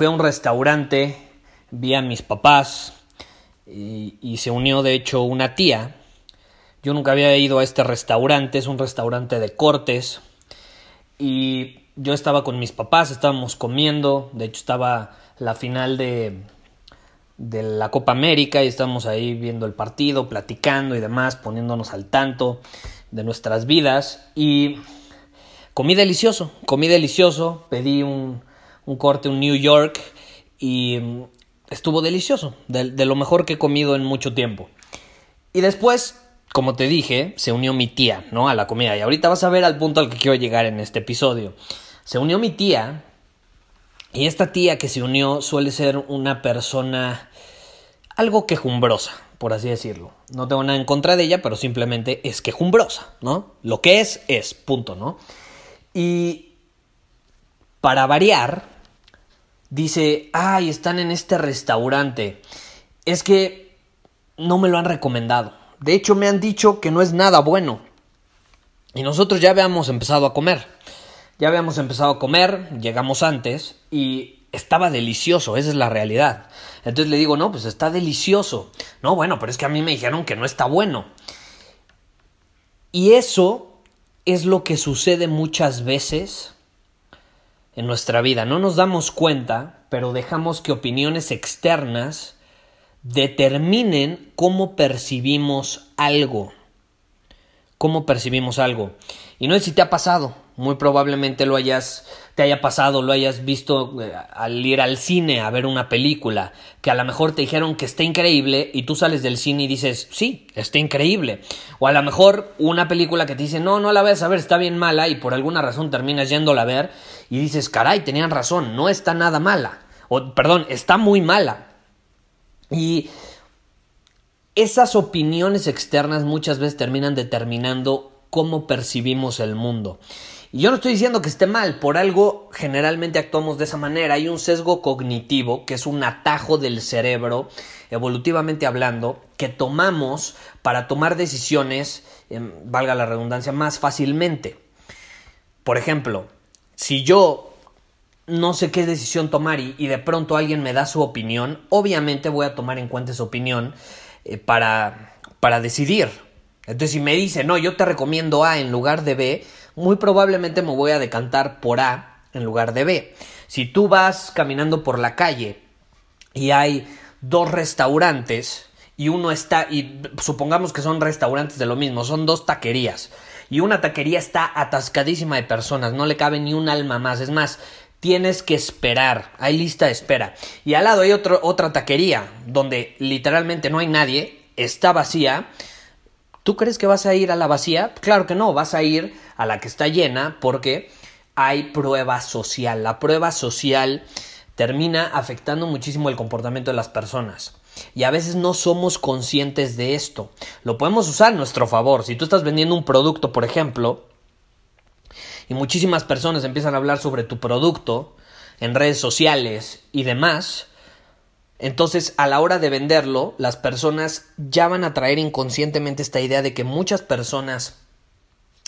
Fui a un restaurante, vi a mis papás y, se unió de hecho una tía. Yo nunca había ido a este restaurante, es un restaurante de cortes. Y yo estaba con mis papás, estábamos comiendo, de hecho estaba la final de, de la Copa América y estábamos ahí viendo el partido, platicando y demás, poniéndonos al tanto de nuestras vidas. Y comí delicioso, comí delicioso, pedí un, un corte, un New York y estuvo delicioso, de, de, lo mejor que he comido en mucho tiempo. Y después, como te dije, se unió mi tía, ¿no? A la comida. Y ahorita vas a ver al punto al que quiero llegar en este episodio. Se unió mi tía y esta tía que se unió suele ser una persona algo quejumbrosa, por así decirlo. No tengo nada en contra de ella, pero simplemente es quejumbrosa, ¿no? Lo que es, es, punto, ¿no? Y para variar, dice, ay, están en este restaurante. Es que no me lo han recomendado. De hecho, me han dicho que no es nada bueno. Y nosotros ya habíamos empezado a comer. Ya habíamos empezado a comer, llegamos antes y estaba delicioso, esa es la realidad. Entonces le digo, no, pues está delicioso. No, bueno, pero es que a mí me dijeron que no está bueno. Y eso es lo que sucede muchas veces en nuestra vida. No nos damos cuenta, pero dejamos que opiniones externas determinen cómo percibimos algo. Cómo percibimos algo. Y no sé si te ha pasado, muy probablemente lo hayas, te haya pasado, lo hayas visto eh, al ir al cine a ver una película, que a lo mejor te dijeron que está increíble y tú sales del cine y dices, sí, está increíble. O a lo mejor una película que te dice, no, no la vayas a ver, está bien mala y por alguna razón terminas yéndola a ver y dices, caray, tenían razón, no está nada mala. O, perdón, está muy mala. Y esas opiniones externas muchas veces terminan determinando cómo percibimos el mundo. Y yo no estoy diciendo que esté mal, por algo generalmente actuamos de esa manera. Hay un sesgo cognitivo, que es un atajo del cerebro, evolutivamente hablando, que tomamos para tomar decisiones, eh, valga la redundancia, más fácilmente. Por ejemplo, si yo no sé qué decisión tomar y, de pronto alguien me da su opinión, obviamente voy a tomar en cuenta esa opinión eh, para, para decidir. Entonces, si me dice, no, yo te recomiendo A en lugar de B, muy probablemente me voy a decantar por A en lugar de B. Si tú vas caminando por la calle y hay dos restaurantes y uno está, y supongamos que son restaurantes de lo mismo, son dos taquerías, y una taquería está atascadísima de personas, no le cabe ni un alma más, es más, tienes que esperar, hay lista de espera. Y al lado hay otro, otra taquería donde literalmente no hay nadie, está vacía. ¿Tú crees que vas a ir a la vacía? Claro que no, vas a ir a la que está llena porque hay prueba social. La prueba social termina afectando muchísimo el comportamiento de las personas. Y a veces no somos conscientes de esto. Lo podemos usar a nuestro favor. Si tú estás vendiendo un producto, por ejemplo, y muchísimas personas empiezan a hablar sobre tu producto en redes sociales y demás, entonces a la hora de venderlo, las personas ya van a traer inconscientemente esta idea de que muchas personas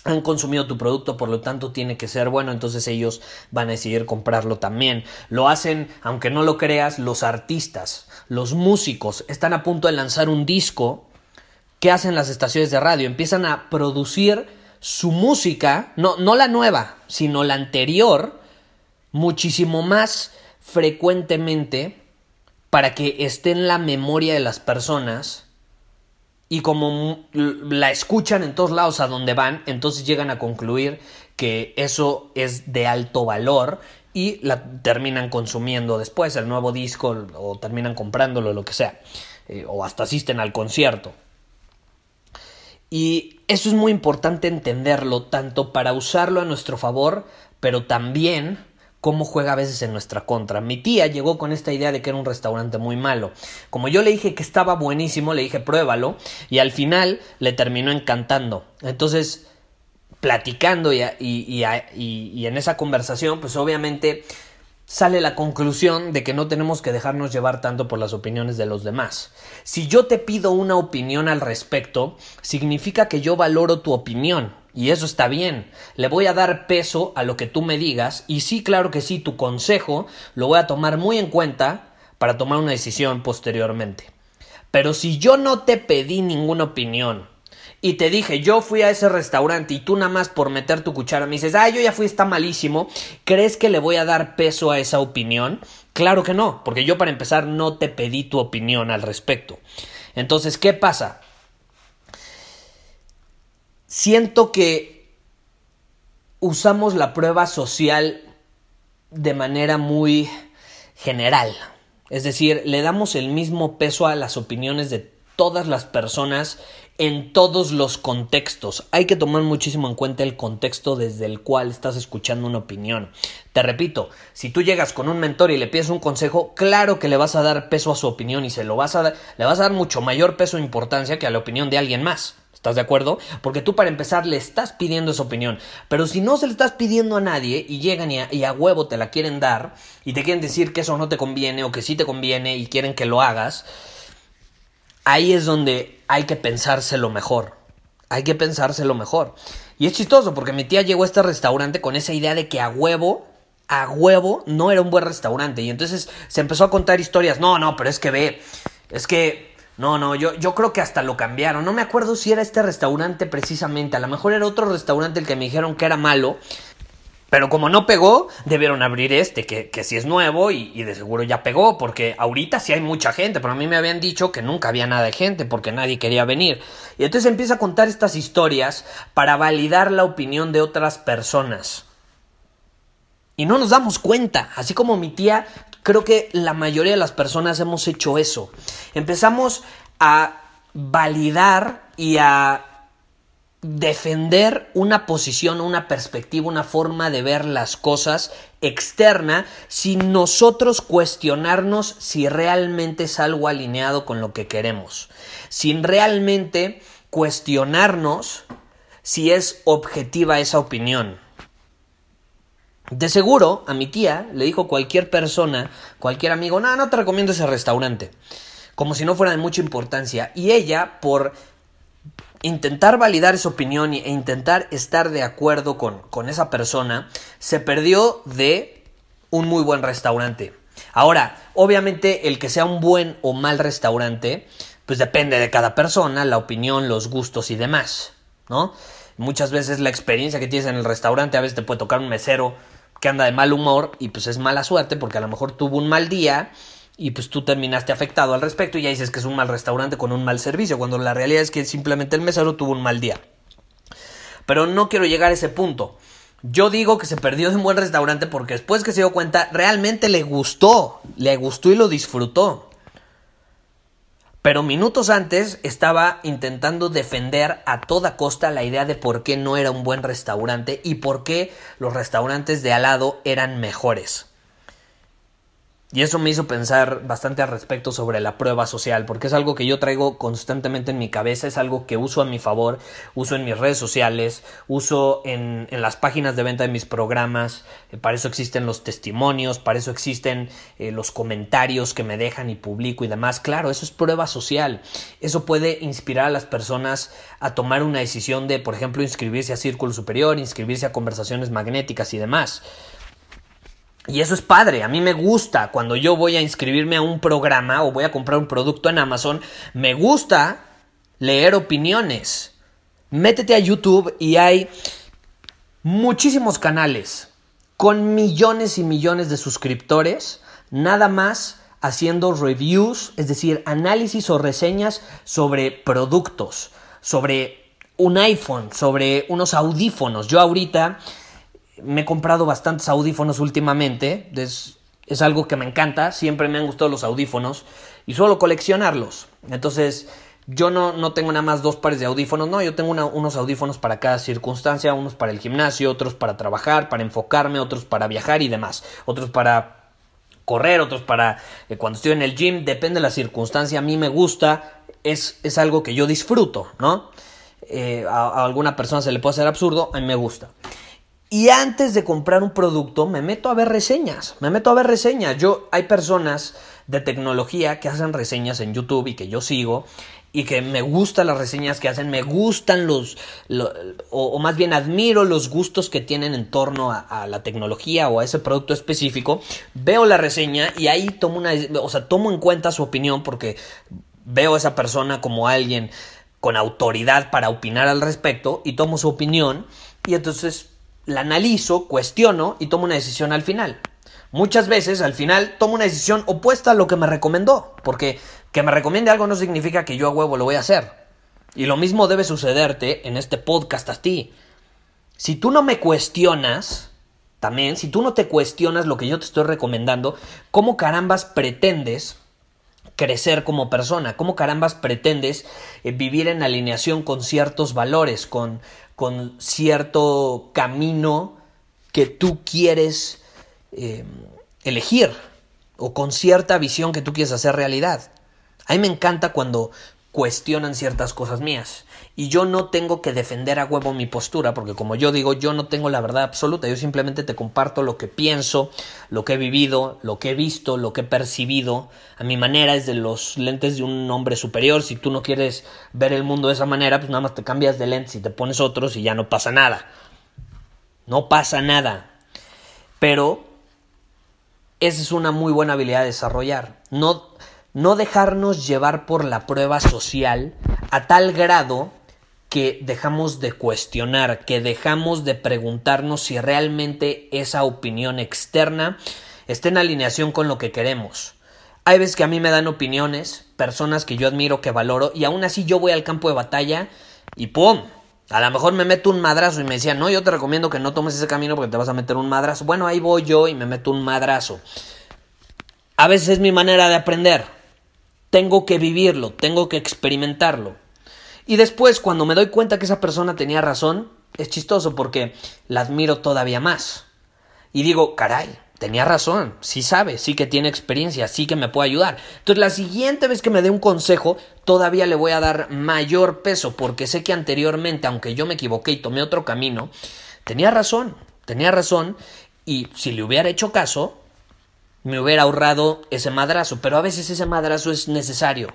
han consumido tu producto, por lo tanto tiene que ser bueno, entonces ellos van a decidir comprarlo también. Lo hacen, aunque no lo creas, los artistas, los músicos están a punto de lanzar un disco. ¿Qué hacen las estaciones de radio? Empiezan a producir su música, no, no la nueva, sino la anterior, muchísimo más frecuentemente para que esté en la memoria de las personas y como la escuchan en todos lados a donde van, entonces llegan a concluir que eso es de alto valor y la terminan consumiendo después el nuevo disco o terminan comprándolo lo que sea eh, o hasta asisten al concierto. Y eso es muy importante entenderlo tanto para usarlo a nuestro favor pero también cómo juega a veces en nuestra contra. Mi tía llegó con esta idea de que era un restaurante muy malo. Como yo le dije que estaba buenísimo, le dije pruébalo y al final le terminó encantando. Entonces, platicando y, y, en esa conversación, pues obviamente sale la conclusión de que no tenemos que dejarnos llevar tanto por las opiniones de los demás. Si yo te pido una opinión al respecto, significa que yo valoro tu opinión. Y eso está bien. Le voy a dar peso a lo que tú me digas. Y sí, claro que sí, tu consejo lo voy a tomar muy en cuenta para tomar una decisión posteriormente. Pero si yo no te pedí ninguna opinión y te dije, yo fui a ese restaurante y tú nada más por meter tu cuchara me dices, ah, yo ya fui, está malísimo, ¿crees que le voy a dar peso a esa opinión? Claro que no, porque yo para empezar no te pedí tu opinión al respecto. Entonces, ¿qué pasa? Siento que usamos la prueba social de manera muy general. Es decir, le damos el mismo peso a las opiniones de todas las personas en todos los contextos. Hay que tomar muchísimo en cuenta el contexto desde el cual estás escuchando una opinión. Te repito, si tú llegas con un mentor y le pides un consejo, claro que le vas a dar peso a su opinión y se lo vas a le vas a dar mucho mayor peso e importancia que a la opinión de alguien más. ¿Estás de acuerdo? Porque tú para empezar le estás pidiendo esa opinión. Pero si no se le estás pidiendo a nadie y llegan y a, huevo te la quieren dar y te quieren decir que eso no te conviene o que sí te conviene y quieren que lo hagas, ahí es donde hay que pensárselo mejor. Hay que pensárselo mejor. Y es chistoso porque mi tía llegó a este restaurante con esa idea de que a huevo a huevo no era un buen restaurante. Y entonces se empezó a contar historias. No, no, pero es que ve, es que no, no, yo, yo creo que hasta lo cambiaron. No me acuerdo si era este restaurante precisamente. A lo mejor era otro restaurante el que me dijeron que era malo. Pero como no pegó, debieron abrir este, que, que es nuevo y, y, de seguro ya pegó, porque ahorita sí hay mucha gente, pero a mí me habían dicho que nunca había nada de gente, porque nadie quería venir. Y entonces empieza a contar estas historias para validar la opinión de otras personas. Y no nos damos cuenta, así como mi tía Creo que la mayoría de las personas hemos hecho eso. Empezamos a validar y a defender una posición, una perspectiva, una forma de ver las cosas externa sin nosotros cuestionarnos si realmente es algo alineado con lo que queremos, sin realmente cuestionarnos si es objetiva esa opinión. De seguro, a mi tía le dijo cualquier persona, cualquier amigo, no, no te recomiendo ese restaurante. Como si no fuera de mucha importancia. Y ella, por intentar validar esa opinión e intentar estar de acuerdo con, con esa persona, se perdió de un muy buen restaurante. Ahora, obviamente el que sea un buen o mal restaurante, pues depende de cada persona, la opinión, los gustos y demás, ¿no? Muchas veces la experiencia que tienes en el restaurante, a veces te puede tocar un mesero que anda de mal humor y pues es mala suerte porque a lo mejor tuvo un mal día y pues tú terminaste afectado al respecto y ya dices que es un mal restaurante con un mal servicio, cuando la realidad es que simplemente el mesero tuvo un mal día. Pero no quiero llegar a ese punto. Yo digo que se perdió de un buen restaurante porque después que se dio cuenta realmente le gustó, le gustó y lo disfrutó. Pero minutos antes estaba intentando defender a toda costa la idea de por qué no era un buen restaurante y por qué los restaurantes de al lado eran mejores. Y eso me hizo pensar bastante al respecto sobre la prueba social, porque es algo que yo traigo constantemente en mi cabeza, es algo que uso a mi favor, uso en mis redes sociales, uso en, las páginas de venta de mis programas, eh, para eso existen los testimonios, para eso existen eh, los comentarios que me dejan y publico y demás. Claro, eso es prueba social, eso puede inspirar a las personas a tomar una decisión de, por ejemplo, inscribirse a Círculo Superior, inscribirse a conversaciones magnéticas y demás. Y eso es padre, a mí me gusta cuando yo voy a inscribirme a un programa o voy a comprar un producto en Amazon, me gusta leer opiniones. Métete a YouTube y hay muchísimos canales con millones y millones de suscriptores, nada más haciendo reviews, es decir, análisis o reseñas sobre productos, sobre un iPhone, sobre unos audífonos. Yo ahorita me he comprado bastantes audífonos últimamente, es, es algo que me encanta, siempre me han gustado los audífonos y suelo coleccionarlos. Entonces, yo no, no tengo nada más dos pares de audífonos, no, yo tengo unos audífonos para cada circunstancia, unos para el gimnasio, otros para trabajar, para enfocarme, otros para viajar y demás, otros para correr, otros para eh, cuando estoy en el gym, depende de la circunstancia, a mí me gusta, es, es algo que yo disfruto, ¿no? Eh, a, a, alguna persona se le puede hacer absurdo, a mí me gusta. Y antes de comprar un producto, me meto a ver reseñas, me meto a ver reseñas. Yo, hay personas de tecnología que hacen reseñas en YouTube y que yo sigo y que me gustan las reseñas que hacen, me gustan los, o, más bien admiro los gustos que tienen en torno a, la tecnología o a ese producto específico, veo la reseña y ahí tomo una, o sea, tomo en cuenta su opinión porque veo a esa persona como alguien con autoridad para opinar al respecto y tomo su opinión y entonces la analizo, cuestiono y tomo una decisión al final. Muchas veces al final tomo una decisión opuesta a lo que me recomendó, porque que me recomiende algo no significa que yo a huevo lo voy a hacer. Y lo mismo debe sucederte en este podcast a ti. Si tú no me cuestionas, también, si tú no te cuestionas lo que yo te estoy recomendando, ¿cómo carambas pretendes crecer como persona? ¿Cómo carambas pretendes eh, vivir en alineación con ciertos valores, con, con cierto camino que tú quieres eh, elegir o con cierta visión que tú quieres hacer realidad. A mí me encanta cuando cuestionan ciertas cosas mías. Y yo no tengo que defender a huevo mi postura, porque como yo digo, yo no tengo la verdad absoluta, yo simplemente te comparto lo que pienso, lo que he vivido, lo que he visto, lo que he percibido. A mi manera es de los lentes de un hombre superior. Si tú no quieres ver el mundo de esa manera, pues nada más te cambias de lentes y te pones otros y ya no pasa nada. No pasa nada. Pero esa es una muy buena habilidad de desarrollar. No, no dejarnos llevar por la prueba social a tal grado que dejamos de cuestionar, que dejamos de preguntarnos si realmente esa opinión externa está en alineación con lo que queremos. Hay veces que a mí me dan opiniones, personas que yo admiro, que valoro, y aún así yo voy al campo de batalla y ¡pum! A lo mejor me meto un madrazo y me decían, no, yo te recomiendo que no tomes ese camino porque te vas a meter un madrazo. Bueno, ahí voy yo y me meto un madrazo. A veces es mi manera de aprender. Tengo que vivirlo, tengo que experimentarlo. Y después, cuando me doy cuenta que esa persona tenía razón, es chistoso porque la admiro todavía más. Y digo, caray, tenía razón, sí sabe, sí que tiene experiencia, sí que me puede ayudar. Entonces la siguiente vez que me dé un consejo, todavía le voy a dar mayor peso, porque sé que anteriormente, aunque yo me equivoqué y tomé otro camino, tenía razón, tenía razón, y si le hubiera hecho caso, me hubiera ahorrado ese madrazo, pero a veces ese madrazo es necesario.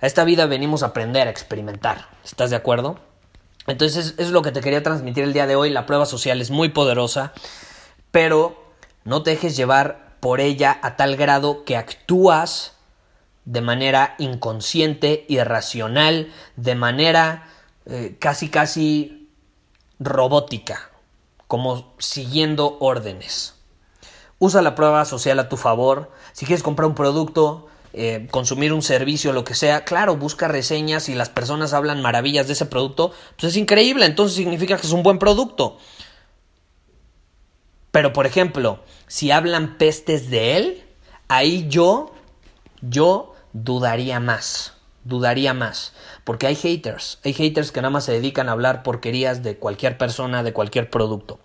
A esta vida venimos a aprender, a experimentar, ¿estás de acuerdo? Entonces eso es lo que te quería transmitir el día de hoy, la prueba social es muy poderosa, pero no te dejes llevar por ella a tal grado que actúas de manera inconsciente, irracional, de manera eh, casi casi robótica, como siguiendo órdenes. Usa la prueba social a tu favor. Si quieres comprar un producto, eh, consumir un servicio, lo que sea, claro, busca reseñas y las personas hablan maravillas de ese producto, pues es increíble, entonces significa que es un buen producto. Pero, por ejemplo, si hablan pestes de él, ahí yo, yo dudaría más. Dudaría más. Porque hay haters. Hay haters que nada más se dedican a hablar porquerías de cualquier persona, de cualquier producto.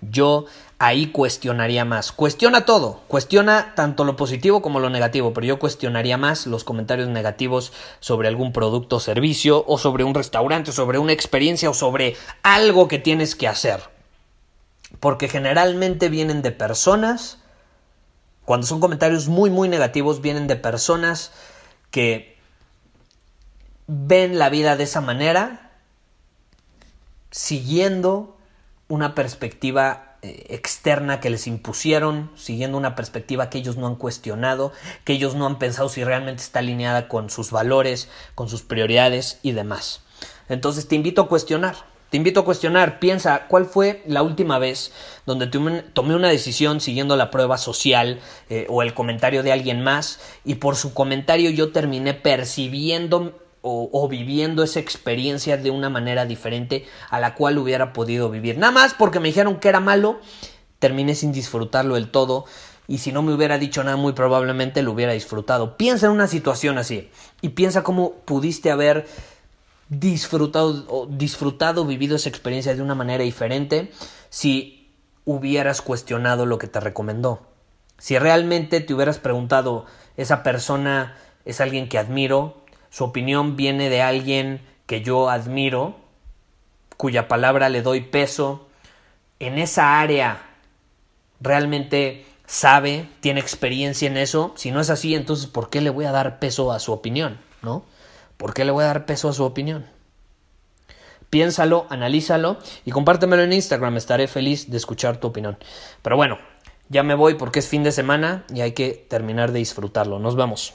Yo ahí cuestionaría más. Cuestiona todo. Cuestiona tanto lo positivo como lo negativo. Pero yo cuestionaría más los comentarios negativos sobre algún producto o servicio, o sobre un restaurante, o sobre una experiencia, o sobre algo que tienes que hacer porque generalmente vienen de personas, cuando son comentarios muy, muy negativos, vienen de personas que ven la vida de esa manera, siguiendo una perspectiva eh, externa que les impusieron, siguiendo una perspectiva que ellos no han cuestionado, que ellos no han pensado si realmente está alineada con sus valores, con sus prioridades y demás. Entonces te invito a cuestionar, Te invito a cuestionar, piensa, ¿cuál fue la última vez donde tomé una decisión siguiendo la prueba social eh, o el comentario de alguien más y por su comentario yo terminé percibiendo o, viviendo esa experiencia de una manera diferente a la cual hubiera podido vivir? Nada más porque me dijeron que era malo, terminé sin disfrutarlo del todo y si no me hubiera dicho nada muy probablemente lo hubiera disfrutado. Piensa en una situación así y piensa cómo pudiste haber disfrutado, disfrutado, vivido esa experiencia de una manera diferente si hubieras cuestionado lo que te recomendó. Si realmente te hubieras preguntado, esa persona es alguien que admiro, su opinión viene de alguien que yo admiro, cuya palabra le doy peso, en esa área realmente sabe, tiene experiencia en eso. Si no es así, entonces ¿por qué le voy a dar peso a su opinión? ¿No? ¿Por qué le voy a dar peso a su opinión? Piénsalo, analízalo y compártemelo en Instagram. Estaré feliz de escuchar tu opinión. Pero bueno, ya me voy porque es fin de semana y hay que terminar de disfrutarlo. Nos vemos.